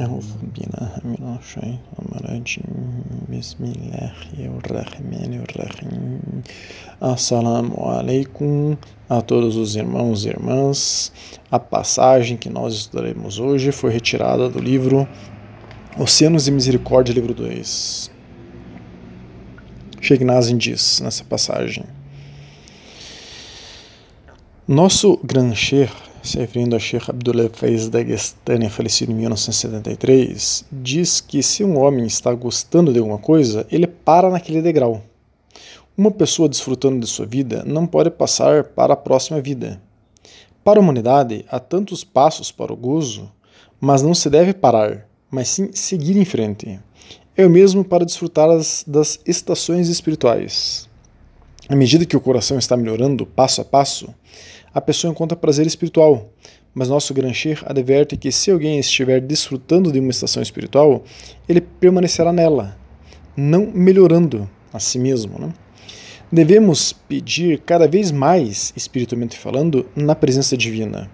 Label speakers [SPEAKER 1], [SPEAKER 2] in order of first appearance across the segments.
[SPEAKER 1] أعوذ بالله من الشيطان الرجيم بسم الله الرحمن الرحيم Assalamu alaikum a todos os irmãos e irmãs. A passagem que nós estudaremos hoje foi retirada do livro Oceanos e Misericórdia, livro 2. Sheikh Nazim diz nessa passagem: Nosso Gran Sheikh se referindo a Sheikh Abdullah Faiz Dagestani, falecido em 1973, diz que se um homem está gostando de alguma coisa, ele para naquele degrau. Uma pessoa desfrutando de sua vida não pode passar para a próxima vida. Para a humanidade, há tantos passos para o gozo, mas não se deve parar, mas sim seguir em frente. É o mesmo para desfrutar as, das estações espirituais. À medida que o coração está melhorando passo a passo, a pessoa encontra prazer espiritual. Mas nosso Grancher adverte que se alguém estiver desfrutando de uma estação espiritual, ele permanecerá nela, não melhorando a si mesmo. Né? Devemos pedir cada vez mais, espiritualmente falando, na presença divina.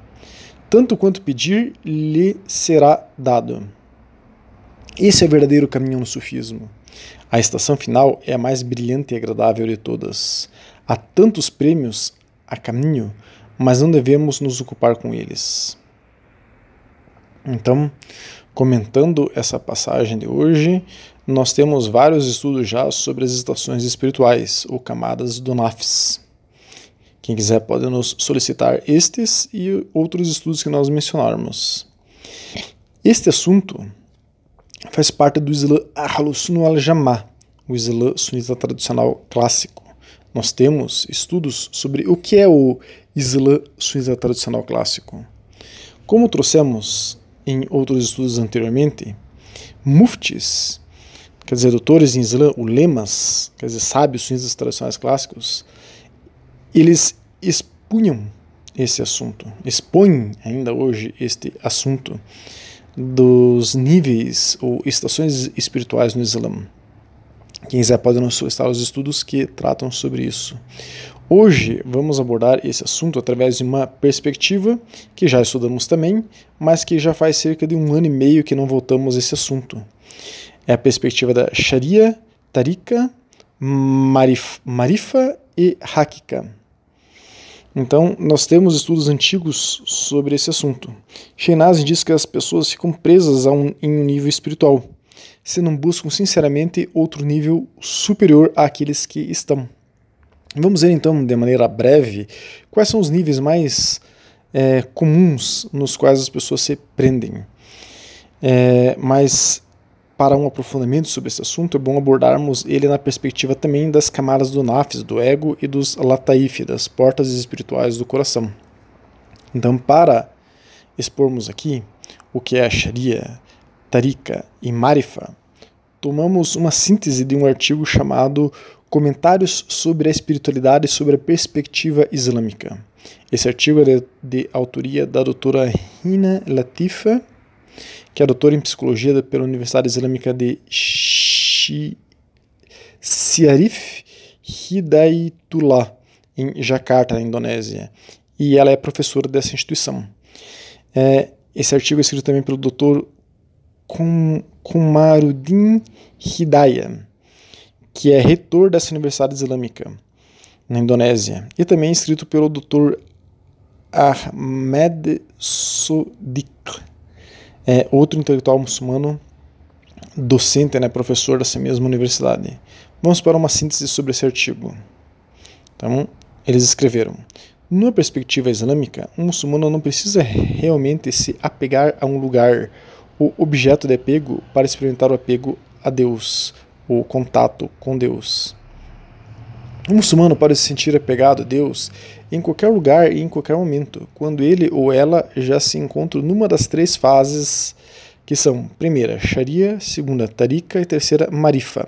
[SPEAKER 1] Tanto quanto pedir, lhe será dado. Esse é o verdadeiro caminho no sufismo. A estação final é a mais brilhante e agradável de todas. Há tantos prêmios a caminho, mas não devemos nos ocupar com eles. Então, comentando essa passagem de hoje, nós temos vários estudos já sobre as estações espirituais, ou camadas do Nafs. Quem quiser pode nos solicitar estes e outros estudos que nós mencionarmos. Este assunto faz parte do Islã Ahlus al-Jamá, o Islã sunita tradicional clássico nós temos estudos sobre o que é o Islã sunita tradicional clássico. Como trouxemos em outros estudos anteriormente, muftis, quer dizer, doutores em Islã, ulemas, quer dizer, sábios sunitas tradicionais clássicos, eles expunham esse assunto, expõem ainda hoje este assunto dos níveis ou estações espirituais no Islã. Quem quiser pode nos solicitar os estudos que tratam sobre isso. Hoje vamos abordar esse assunto através de uma perspectiva que já estudamos também, mas que já faz cerca de um ano e meio que não voltamos a esse assunto. É a perspectiva da Sharia, Tarika, Marif, Marifa e Hakika. Então, nós temos estudos antigos sobre esse assunto. Sheinazin diz que as pessoas ficam presas um, em um nível espiritual se não buscam sinceramente outro nível superior àqueles que estão. Vamos ver então, de maneira breve, quais são os níveis mais é, comuns nos quais as pessoas se prendem. É, mas para um aprofundamento sobre esse assunto, é bom abordarmos ele na perspectiva também das camadas do nafs, do ego e dos lataif, das portas espirituais do coração. Então, para expormos aqui o que é a Sharia, Tarika e Marifa, tomamos uma síntese de um artigo chamado Comentários sobre a Espiritualidade sobre a Perspectiva Islâmica. Esse artigo é de, de autoria da doutora Hina Latifa, que é doutora em Psicologia pela Universidade Islâmica de Syarif Hidayatullah, em Jakarta, na Indonésia. E ela é professora dessa instituição. É, esse artigo é escrito também pelo Dr. Kumarudin Hidayah, que é reitor dessa Universidade Islâmica na Indonésia, e também escrito pelo Dr. Ahmed Sodik, é outro intelectual muçulmano, docente, né, professor dessa mesma universidade. Vamos para uma síntese sobre esse artigo. Então, eles escreveram: Numa perspectiva islâmica, um muçulmano não precisa realmente se apegar a um lugar o objeto de apego para experimentar o apego a Deus, o contato com Deus. O muçulmano pode se sentir apegado a Deus em qualquer lugar e em qualquer momento, quando ele ou ela já se encontra numa das três fases que são: primeira, Sharia, segunda, Tarika e terceira, Marifa.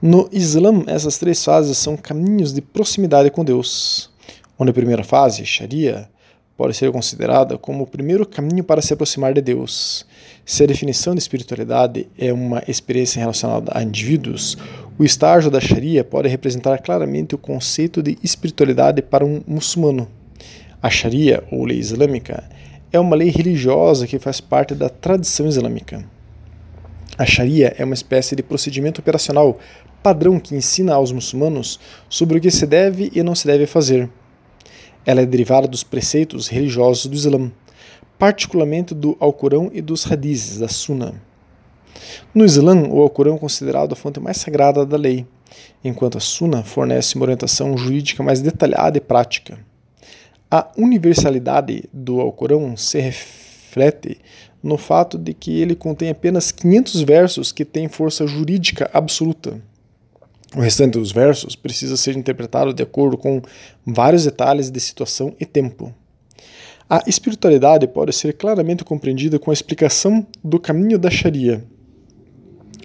[SPEAKER 1] No Islã, essas três fases são caminhos de proximidade com Deus, onde a primeira fase, Sharia, pode ser considerada como o primeiro caminho para se aproximar de Deus. Se a definição de espiritualidade é uma experiência relacionada a indivíduos, o estágio da Sharia pode representar claramente o conceito de espiritualidade para um muçulmano. A Sharia, ou lei islâmica, é uma lei religiosa que faz parte da tradição islâmica. A Sharia é uma espécie de procedimento operacional padrão que ensina aos muçulmanos sobre o que se deve e não se deve fazer. Ela é derivada dos preceitos religiosos do Islã, particularmente do Alcorão e dos Hadizes, da Sunna. No Islã, o Alcorão é considerado a fonte mais sagrada da lei, enquanto a Sunna fornece uma orientação jurídica mais detalhada e prática. A universalidade do Alcorão se reflete no fato de que ele contém apenas 500 versos que têm força jurídica absoluta. O restante dos versos precisa ser interpretado de acordo com vários detalhes de situação e tempo. A espiritualidade pode ser claramente compreendida com a explicação do caminho da Sharia.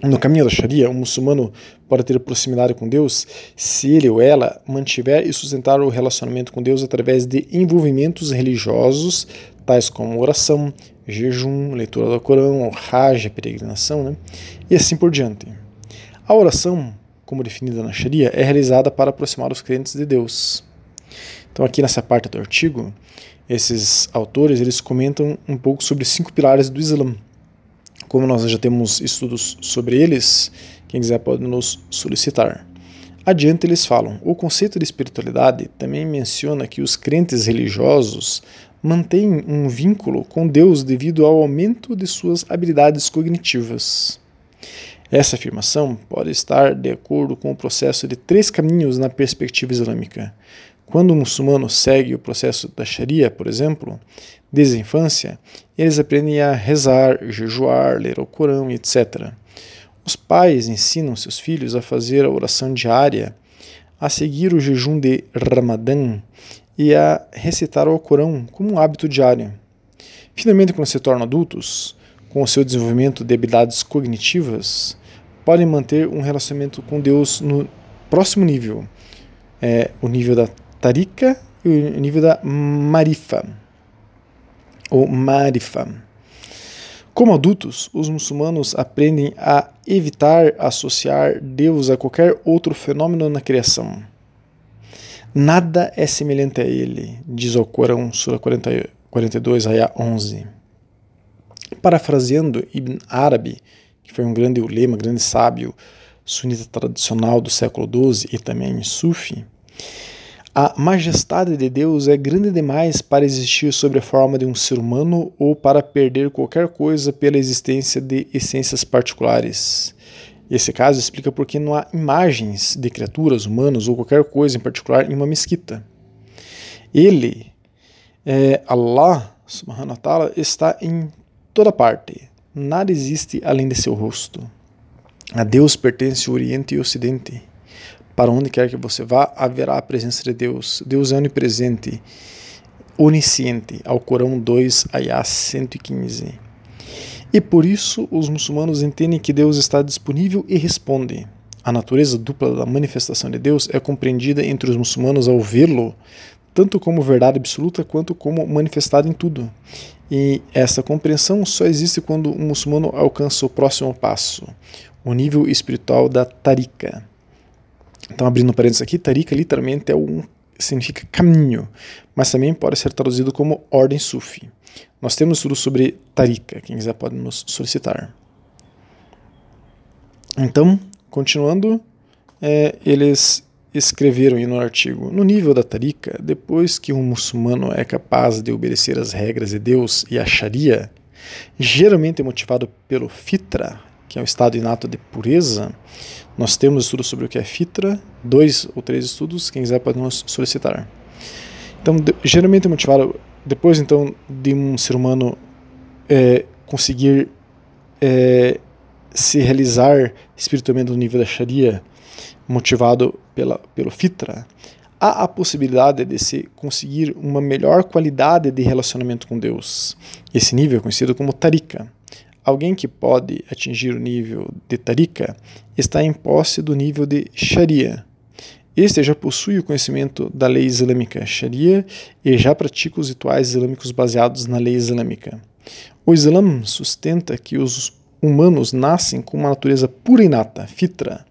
[SPEAKER 1] No caminho da Sharia, um muçulmano pode ter proximidade com Deus se ele ou ela mantiver e sustentar o relacionamento com Deus através de envolvimentos religiosos, tais como oração, jejum, leitura do Corão, Hajj, peregrinação, né? e assim por diante. A oração, como definida na Sharia, é realizada para aproximar os crentes de Deus. Então aqui nessa parte do artigo, esses autores eles comentam um pouco sobre cinco pilares do Islã. Como nós já temos estudos sobre eles, quem quiser pode nos solicitar. Adiante eles falam: o conceito de espiritualidade também menciona que os crentes religiosos mantém um vínculo com Deus devido ao aumento de suas habilidades cognitivas. Essa afirmação pode estar de acordo com o processo de três caminhos na perspectiva islâmica. Quando o muçulmano segue o processo da Sharia, por exemplo, desde a infância, eles aprendem a rezar, jejuar, ler o Corão, etc. Os pais ensinam seus filhos a fazer a oração diária, a seguir o jejum de Ramadã e a recitar o Alcorão como um hábito diário. Finalmente, quando se tornam adultos, com o seu desenvolvimento de habilidades cognitivas, podem manter um relacionamento com Deus no próximo nível, é, o nível da tarika e o nível da marifa, ou marifa. Como adultos, os muçulmanos aprendem a evitar associar Deus a qualquer outro fenômeno na criação Nada é semelhante a ele, diz o Corão, Sura 40, 42, Ayah 11. Parafraseando Ibn Arabi, que foi um grande ulema, grande sábio sunita tradicional do século XII e também sufi, a majestade de Deus é grande demais para existir sob a forma de um ser humano ou para perder qualquer coisa pela existência de essências particulares. Esse caso explica por que não há imagens de criaturas, humanos ou qualquer coisa em particular em uma mesquita. Ele, é, Allah subhanahu wa ta'ala, está em toda parte. Nada existe além de seu rosto. A Deus pertence o Oriente e o Ocidente. Para onde quer que você vá, haverá a presença de Deus. Deus é onipresente, onisciente. Ao Corão 2, Ayah 115. E por isso os muçulmanos entendem que Deus está disponível e responde. A natureza dupla da manifestação de Deus é compreendida entre os muçulmanos ao vê-lo, tanto como verdade absoluta quanto como manifestado em tudo. E essa compreensão só existe quando o muçulmano alcança o próximo passo, o nível espiritual da tarika. Então, abrindo parênteses aqui, tarika literalmente é um, significa caminho, mas também pode ser traduzido como ordem sufi. Nós temos tudo sobre Tarika, quem quiser pode nos solicitar. Então, continuando, é, eles escreveram no artigo: no nível da Tarika, depois que um muçulmano é capaz de obedecer as regras de Deus e a Sharia, geralmente motivado pelo Fitra, que é o estado inato de pureza, nós temos estudos sobre o que é Fitra, dois ou três estudos, quem quiser pode nos solicitar. Então, de, geralmente motivado depois então de um ser humano é, conseguir é, se realizar espiritualmente no nível da Sharia, motivado pela, pelo Fitra, há a possibilidade de se conseguir uma melhor qualidade de relacionamento com Deus. Esse nível é conhecido como Tarika. Alguém que pode atingir o nível de Tarika está em posse do nível de Sharia, este já possui o conhecimento da lei islâmica Sharia e já pratica os rituais islâmicos baseados na lei islâmica. O Islã sustenta que os humanos nascem com uma natureza pura e inata, fitra,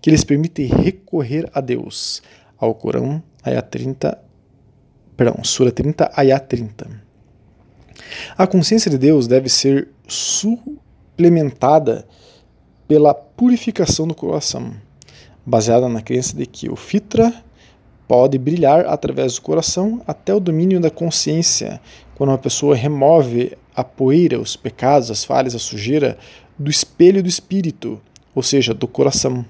[SPEAKER 1] que lhes permite recorrer a Deus. Ao Corão, ayat 30, perdão, Sura 30, ayat 30. A consciência de Deus deve ser suplementada pela purificação do coração, baseada na crença de que o fitra pode brilhar através do coração até o domínio da consciência, quando uma pessoa remove a poeira, os pecados, as falhas, a sujeira do espelho do espírito, ou seja, do coração.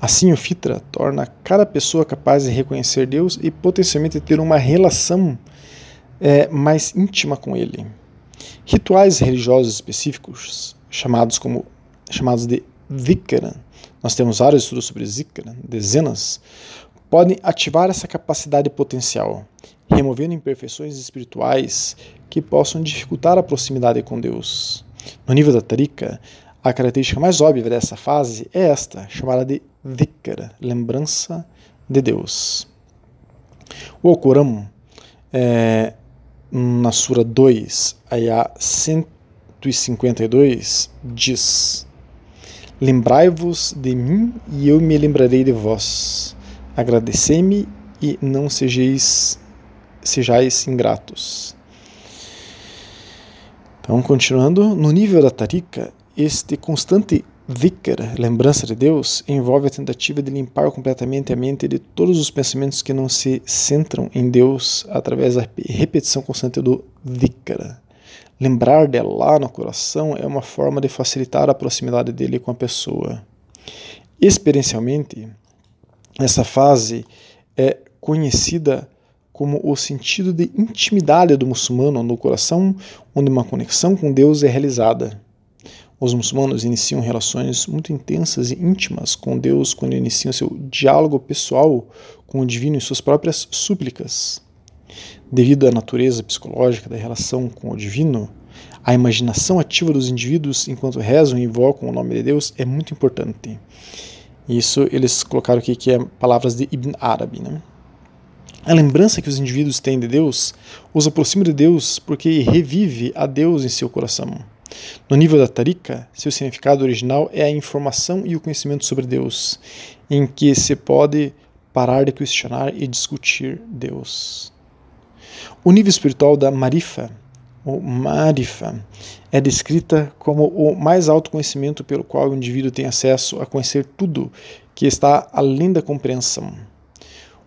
[SPEAKER 1] Assim, o Fitra torna cada pessoa capaz de reconhecer Deus e potencialmente ter uma relação é, mais íntima com Ele. Rituais religiosos específicos, chamados como chamados de Vikara, nós temos vários estudos sobre Zikara, dezenas, podem ativar essa capacidade potencial, removendo imperfeições espirituais que possam dificultar a proximidade com Deus. No nível da Tarika, a característica mais óbvia dessa fase é esta, chamada de Vikara, lembrança de Deus. O Alcorão, é, na Sura 2, Ayah 152, diz: Lembrai-vos de mim e eu me lembrarei de vós agradecei-me e não sejais, sejais ingratos. Então, continuando, no nível da tarika, este constante vikara, lembrança de Deus, envolve a tentativa de limpar completamente a mente de todos os pensamentos que não se centram em Deus através da repetição constante do vikara. Lembrar dela lá no coração é uma forma de facilitar a proximidade dele com a pessoa. Experiencialmente, essa fase é conhecida como o sentido de intimidade do muçulmano no coração, onde uma conexão com Deus é realizada. Os muçulmanos iniciam relações muito intensas e íntimas com Deus quando iniciam seu diálogo pessoal com o divino em suas próprias súplicas. Devido à natureza psicológica da relação com o divino, a imaginação ativa dos indivíduos enquanto rezam e invocam o nome de Deus é muito importante. Isso eles colocaram aqui que é palavras de Ibn Arabi. Né? A lembrança que os indivíduos têm de Deus os aproxima de Deus porque revive a Deus em seu coração. No nível da tarika, seu significado original é a informação e o conhecimento sobre Deus, em que se pode parar de questionar e discutir Deus. O nível espiritual da marifa o Marifa, é descrita como o mais alto conhecimento pelo qual o indivíduo tem acesso a conhecer tudo que está além da compreensão.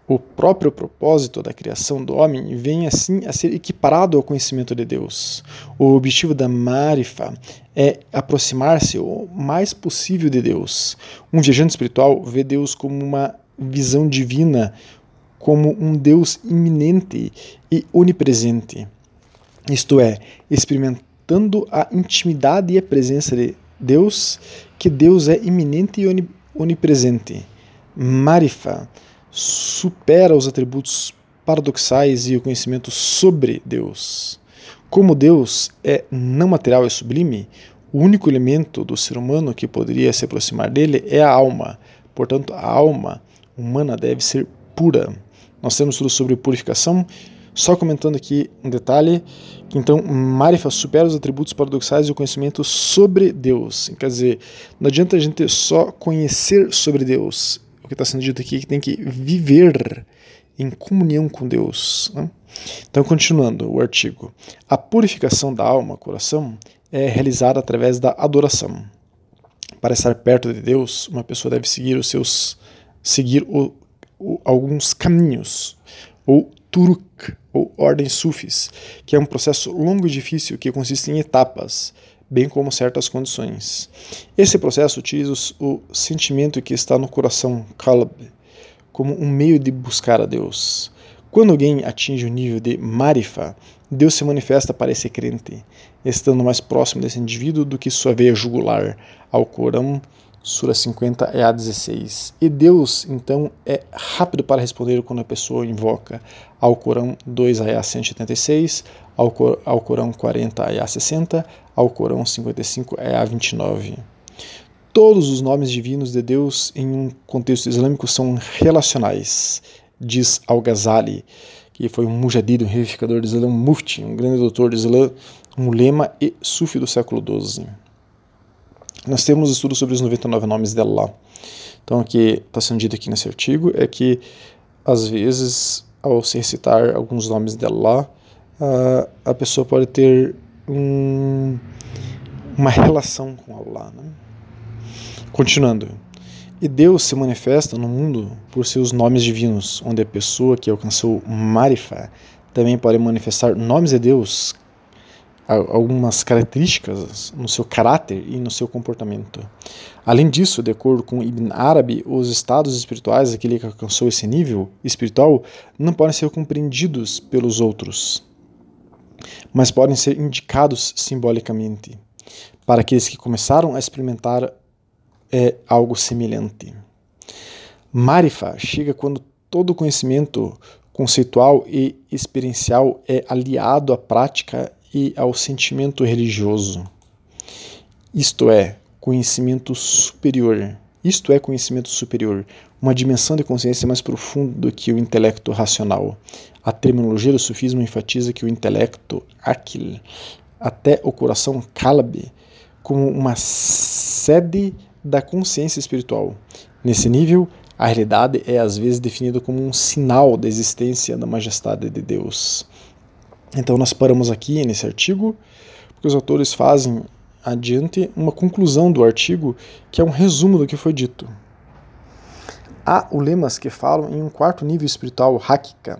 [SPEAKER 1] O próprio propósito da criação do homem vem assim a ser equiparado ao conhecimento de Deus. O objetivo da Marifa é aproximar-se o mais possível de Deus. Um viajante espiritual vê Deus como uma visão divina, como um Deus iminente e onipresente isto é, experimentando a intimidade e a presença de Deus, que Deus é iminente e onipresente. Marifa supera os atributos paradoxais e o conhecimento sobre Deus. Como Deus é não material e sublime, o único elemento do ser humano que poderia se aproximar dele é a alma. Portanto, a alma humana deve ser pura. Nós temos tudo sobre purificação só comentando aqui um detalhe, que então Marifa supera os atributos paradoxais e o conhecimento sobre Deus. Quer dizer, não adianta a gente só conhecer sobre Deus. O que está sendo dito aqui é que tem que viver em comunhão com Deus. Né? Então, continuando o artigo. A purificação da alma, coração, é realizada através da adoração. Para estar perto de Deus, uma pessoa deve seguir os seus seguir o, o, alguns caminhos ou turuk, ou ordem sufis, que é um processo longo e difícil que consiste em etapas, bem como certas condições. Esse processo utiliza o sentimento que está no coração, kalb, como um meio de buscar a Deus. Quando alguém atinge o nível de marifa, Deus se manifesta para esse crente, estando mais próximo desse indivíduo do que sua veia jugular, ao Corão Sura 50 é a 16. E Deus, então, é rápido para responder quando a pessoa invoca ao Corão 2 a 176, ao, Cor ao Corão 40 a 60, ao Corão 55 a 29. Todos os nomes divinos de Deus em um contexto islâmico são relacionais, diz Al-Ghazali, que foi um mujadid, um revificador do Islã, um mufti, um grande doutor do Islã, um lema e sufi do século XII. Nós temos estudos sobre os 99 nomes de Allah. Então, o que está sendo dito aqui nesse artigo é que, às vezes, ao se recitar alguns nomes de Allah, a, a pessoa pode ter um, uma relação com Allah. Né? Continuando. E Deus se manifesta no mundo por seus nomes divinos, onde a pessoa que alcançou Marifa também pode manifestar nomes de Deus, algumas características no seu caráter e no seu comportamento. Além disso, de acordo com Ibn Arabi, os estados espirituais daquele que alcançou esse nível espiritual não podem ser compreendidos pelos outros, mas podem ser indicados simbolicamente para aqueles que começaram a experimentar é, algo semelhante. Marifa chega quando todo conhecimento conceitual e experiencial é aliado à prática e ao sentimento religioso. Isto é, conhecimento superior. Isto é conhecimento superior, uma dimensão de consciência mais profunda do que o intelecto racional. A terminologia do sufismo enfatiza que o intelecto, aquil, até o coração kalb, como uma sede da consciência espiritual. Nesse nível, a realidade é às vezes definida como um sinal da existência da majestade de Deus. Então nós paramos aqui nesse artigo, porque os autores fazem adiante uma conclusão do artigo, que é um resumo do que foi dito. Há ulemas que falam em um quarto nível espiritual, Hakika.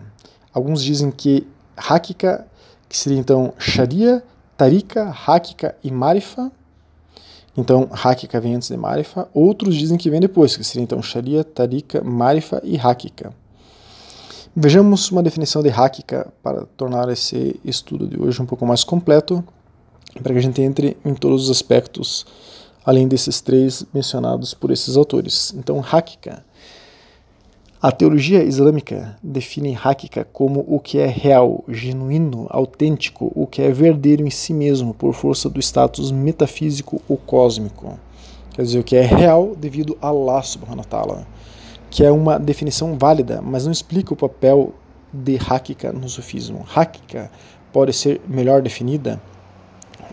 [SPEAKER 1] Alguns dizem que Hakika, que seria então Sharia, Tarika, Hakika e Marifa. Então, Hakika vem antes de Marifa. Outros dizem que vem depois, que seria então Sharia, Tarika, Marifa e Hakika. Vejamos uma definição de Hakika para tornar esse estudo de hoje um pouco mais completo, para que a gente entre em todos os aspectos, além desses três mencionados por esses autores. Então, Hakika. A teologia islâmica define Hakika como o que é real, genuíno, autêntico, o que é verdadeiro em si mesmo, por força do status metafísico ou cósmico. Quer dizer, o que é real devido a Allah subhanahu wa ta'ala que é uma definição válida, mas não explica o papel de Hakika no sufismo. Hakika pode ser melhor definida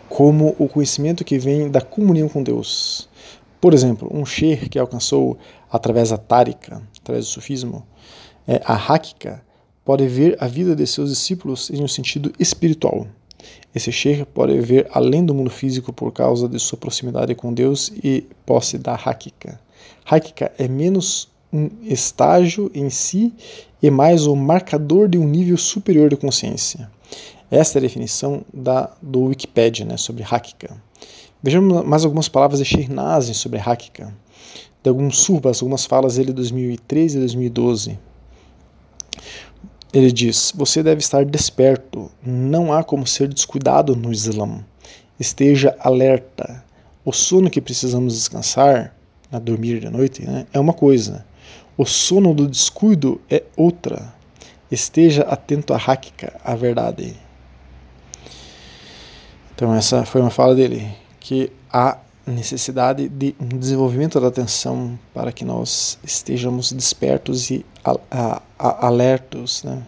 [SPEAKER 1] como o conhecimento que vem da comunhão com Deus. Por exemplo, um sheikh que alcançou através da Tarika, através do sufismo, é, a Hakika, pode ver a vida de seus discípulos em um sentido espiritual. Esse sheikh pode ver além do mundo físico por causa de sua proximidade com Deus e posse da Hakika. Hakika é menos um estágio em si e mais o marcador de um nível superior de consciência. Esta é a definição da, do Wikipedia né, sobre Hakika. Vejamos mais algumas palavras de Shirnazi sobre Hakika. De alguns surbas, algumas falas dele de 2013 e 2012. Ele diz: Você deve estar desperto. Não há como ser descuidado no Islã. Esteja alerta. O sono que precisamos descansar, a dormir de noite, né, é uma coisa. O sono do descuido é outra. Esteja atento à Hakika, a verdade. Então essa foi uma fala dele, que há necessidade de um desenvolvimento da atenção para que nós estejamos despertos e a, a, a, alertos, né?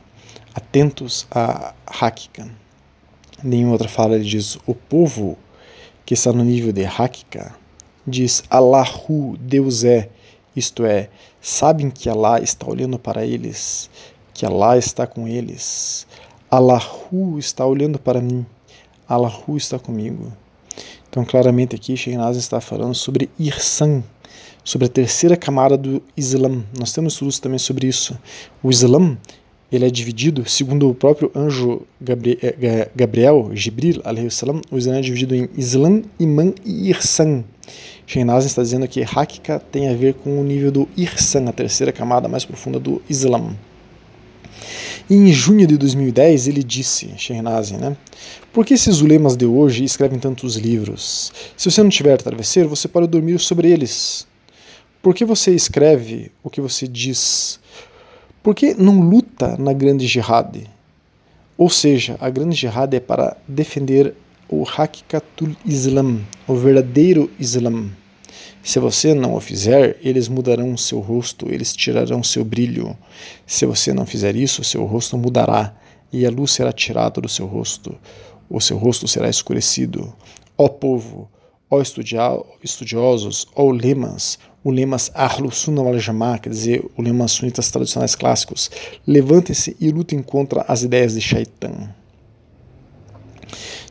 [SPEAKER 1] atentos à Hakika. Nenhuma outra fala ele diz, o povo que está no nível de Hakika diz Allahu, Deus é, isto é, sabem que Allah está olhando para eles, que Allah está com eles. Allahu está olhando para mim, Allahu está comigo. Então, claramente aqui, Sheikhnaz está falando sobre Irsan, sobre a terceira camada do Islã. Nós temos estudos também sobre isso. O Islã ele é dividido, segundo o próprio anjo eh, Gabriel, Jibril, o Islã é dividido em Islã, Iman e Irsan. Shehnazin está dizendo que Hakika tem a ver com o nível do Irsan, a terceira camada mais profunda do Islã. E em junho de 2010 ele disse, Shehnazin, né? Por que esses ulemas de hoje escrevem tantos livros? Se você não tiver travesseiro, você pode dormir sobre eles. Por que você escreve o que você diz? Por que não luta na grande jihad? Ou seja, a grande jihad é para defender o Hakikatul Islam, o verdadeiro Islam. Se você não o fizer, eles mudarão seu rosto, eles tirarão seu brilho. Se você não fizer isso, seu rosto mudará e a luz será tirada do seu rosto. O seu rosto será escurecido. Ó povo, ó estudiosos, ó lemas, ulemas Ahlus Sunnah wal quer dizer, ulemas sunitas tradicionais clássicos, levantem-se e lutem contra as ideias de Shaitan.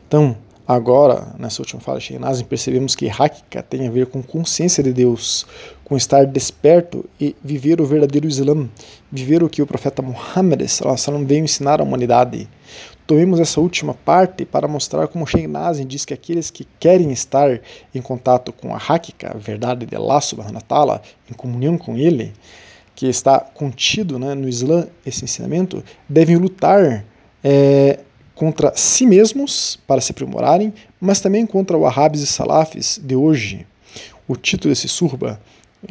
[SPEAKER 1] Então, agora, nessa última fala de Sheinazim, percebemos que Hakika tem a ver com consciência de Deus, com estar desperto e viver o verdadeiro Islã, viver o que o profeta Muhammad veio ensinar à humanidade. Tomemos essa última parte para mostrar como Sheikh Nazim diz que aqueles que querem estar em contato com a Hakika, a verdade de Allah subhanahu wa ta'ala, em comunhão com Ele, que está contido né, no Islã, esse ensinamento, devem lutar é, contra si mesmos para se aprimorarem, mas também contra o Wahhabis e Salafis de hoje. O título desse surba,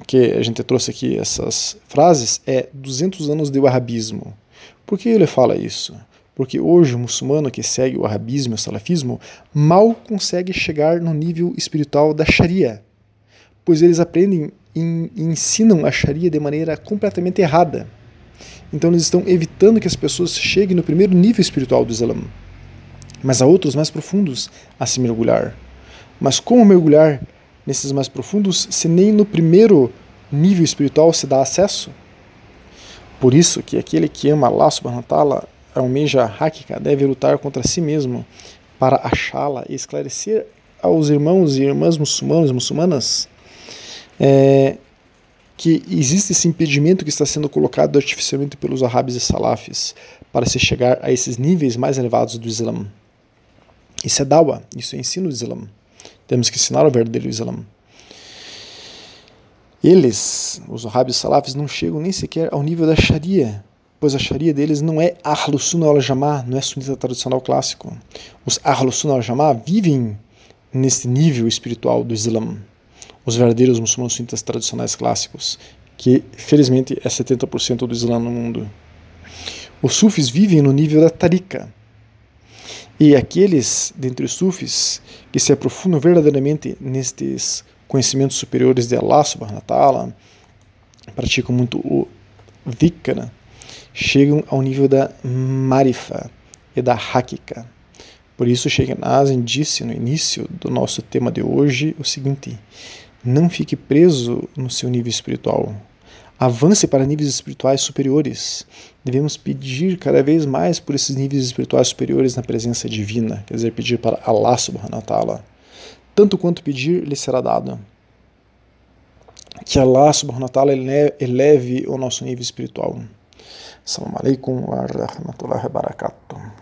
[SPEAKER 1] que a gente trouxe aqui essas frases, é 200 anos de Wahhabismo. Por que ele fala isso? Porque hoje o muçulmano que segue o arabismo e o salafismo mal consegue chegar no nível espiritual da Sharia, pois eles aprendem e ensinam a Sharia de maneira completamente errada. Então eles estão evitando que as pessoas cheguem no primeiro nível espiritual do Islã. Mas há outros mais profundos a se mergulhar. Mas como mergulhar nesses mais profundos se nem no primeiro nível espiritual se dá acesso? Por isso que aquele que ama Allah subhanahu wa almeja Hakika deve lutar contra si mesmo para achá-la e esclarecer aos irmãos e irmãs muçulmanos e muçulmanas é, que existe esse impedimento que está sendo colocado artificialmente pelos árabes e salafis para se chegar a esses níveis mais elevados do Islã. Isso é dawa, isso é ensino do Islã. Temos que ensinar o verdadeiro Islã. Eles, os árabes e salafis, não chegam nem sequer ao nível da Sharia, pois a Sharia deles não é Ahlus Sunnah al Jamá, não é sunita tradicional clássico. Os Ahlus Sunnah al Jamá vivem nesse nível espiritual do Islã. Os verdadeiros muçulmanos sunitas tradicionais clássicos, que felizmente é 70% do Islã no mundo. Os sufis vivem no nível da tarika. E aqueles dentre os sufis que se aprofundam verdadeiramente nestes conhecimentos superiores de Allah subhanahu wa ta'ala, praticam muito o dhikra, chegam ao nível da marifa e da hakika. Por isso, Sheikh Nazim disse no início do nosso tema de hoje o seguinte: não fique preso no seu nível espiritual. Avance para níveis espirituais superiores. Devemos pedir cada vez mais por esses níveis espirituais superiores na presença divina, quer dizer, pedir para Allah subhanahu wa ta'ala. Tanto quanto pedir, lhe será dado. Que Allah subhanahu wa ta'ala eleve o nosso nível espiritual. Assalamu alaikum wa rahmatullahi wa barakatuh.